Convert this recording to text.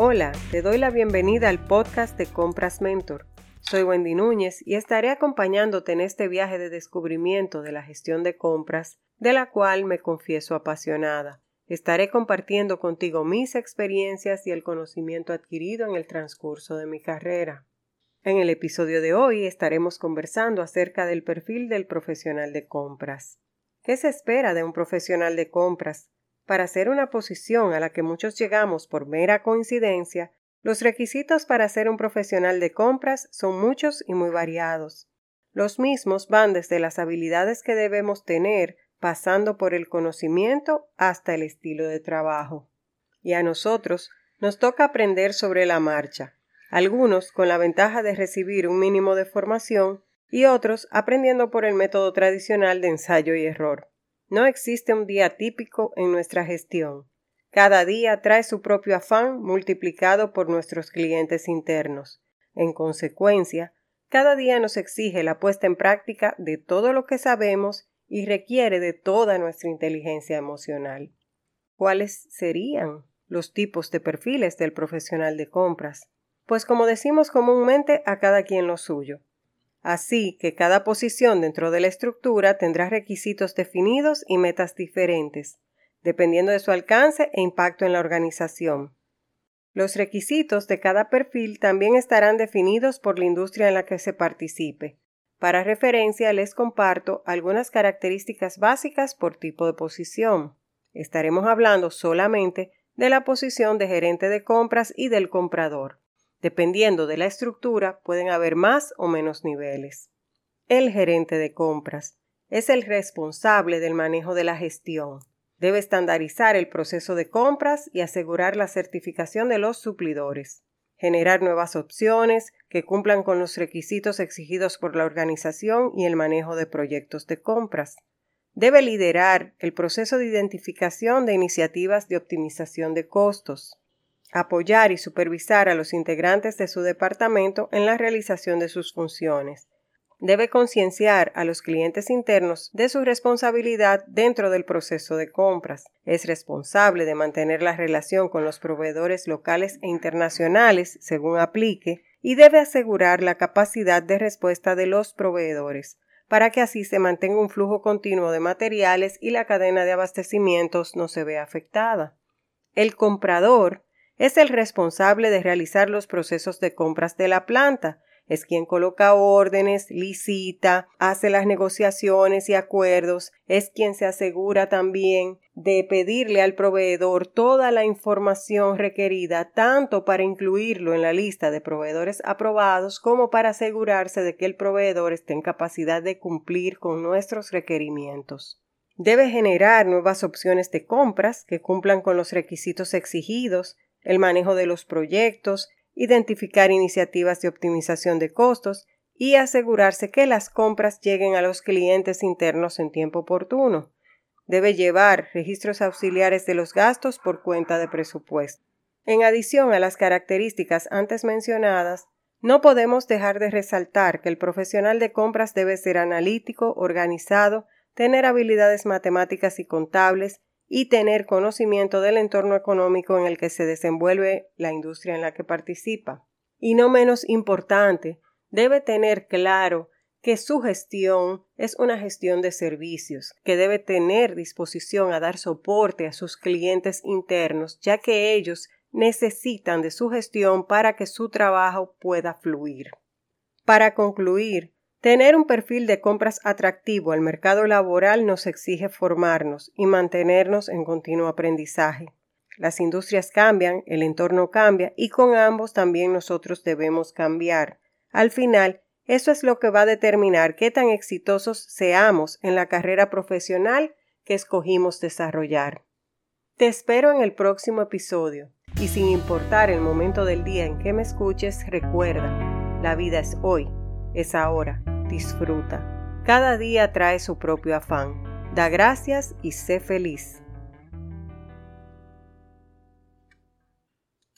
Hola, te doy la bienvenida al podcast de Compras Mentor. Soy Wendy Núñez y estaré acompañándote en este viaje de descubrimiento de la gestión de compras, de la cual me confieso apasionada. Estaré compartiendo contigo mis experiencias y el conocimiento adquirido en el transcurso de mi carrera. En el episodio de hoy estaremos conversando acerca del perfil del profesional de compras. ¿Qué se espera de un profesional de compras? Para ser una posición a la que muchos llegamos por mera coincidencia, los requisitos para ser un profesional de compras son muchos y muy variados. Los mismos van desde las habilidades que debemos tener, pasando por el conocimiento hasta el estilo de trabajo. Y a nosotros nos toca aprender sobre la marcha, algunos con la ventaja de recibir un mínimo de formación y otros aprendiendo por el método tradicional de ensayo y error. No existe un día típico en nuestra gestión. Cada día trae su propio afán multiplicado por nuestros clientes internos. En consecuencia, cada día nos exige la puesta en práctica de todo lo que sabemos y requiere de toda nuestra inteligencia emocional. ¿Cuáles serían los tipos de perfiles del profesional de compras? Pues como decimos comúnmente, a cada quien lo suyo. Así que cada posición dentro de la estructura tendrá requisitos definidos y metas diferentes, dependiendo de su alcance e impacto en la organización. Los requisitos de cada perfil también estarán definidos por la industria en la que se participe. Para referencia les comparto algunas características básicas por tipo de posición. Estaremos hablando solamente de la posición de gerente de compras y del comprador. Dependiendo de la estructura, pueden haber más o menos niveles. El gerente de compras es el responsable del manejo de la gestión. Debe estandarizar el proceso de compras y asegurar la certificación de los suplidores, generar nuevas opciones que cumplan con los requisitos exigidos por la organización y el manejo de proyectos de compras. Debe liderar el proceso de identificación de iniciativas de optimización de costos apoyar y supervisar a los integrantes de su departamento en la realización de sus funciones. Debe concienciar a los clientes internos de su responsabilidad dentro del proceso de compras. Es responsable de mantener la relación con los proveedores locales e internacionales según aplique y debe asegurar la capacidad de respuesta de los proveedores para que así se mantenga un flujo continuo de materiales y la cadena de abastecimientos no se vea afectada. El comprador es el responsable de realizar los procesos de compras de la planta. Es quien coloca órdenes, licita, hace las negociaciones y acuerdos, es quien se asegura también de pedirle al proveedor toda la información requerida tanto para incluirlo en la lista de proveedores aprobados como para asegurarse de que el proveedor esté en capacidad de cumplir con nuestros requerimientos. Debe generar nuevas opciones de compras que cumplan con los requisitos exigidos, el manejo de los proyectos, identificar iniciativas de optimización de costos y asegurarse que las compras lleguen a los clientes internos en tiempo oportuno. Debe llevar registros auxiliares de los gastos por cuenta de presupuesto. En adición a las características antes mencionadas, no podemos dejar de resaltar que el profesional de compras debe ser analítico, organizado, tener habilidades matemáticas y contables, y tener conocimiento del entorno económico en el que se desenvuelve la industria en la que participa. Y no menos importante, debe tener claro que su gestión es una gestión de servicios, que debe tener disposición a dar soporte a sus clientes internos, ya que ellos necesitan de su gestión para que su trabajo pueda fluir. Para concluir, Tener un perfil de compras atractivo al mercado laboral nos exige formarnos y mantenernos en continuo aprendizaje. Las industrias cambian, el entorno cambia y con ambos también nosotros debemos cambiar. Al final, eso es lo que va a determinar qué tan exitosos seamos en la carrera profesional que escogimos desarrollar. Te espero en el próximo episodio y sin importar el momento del día en que me escuches, recuerda, la vida es hoy, es ahora disfruta. Cada día trae su propio afán. Da gracias y sé feliz.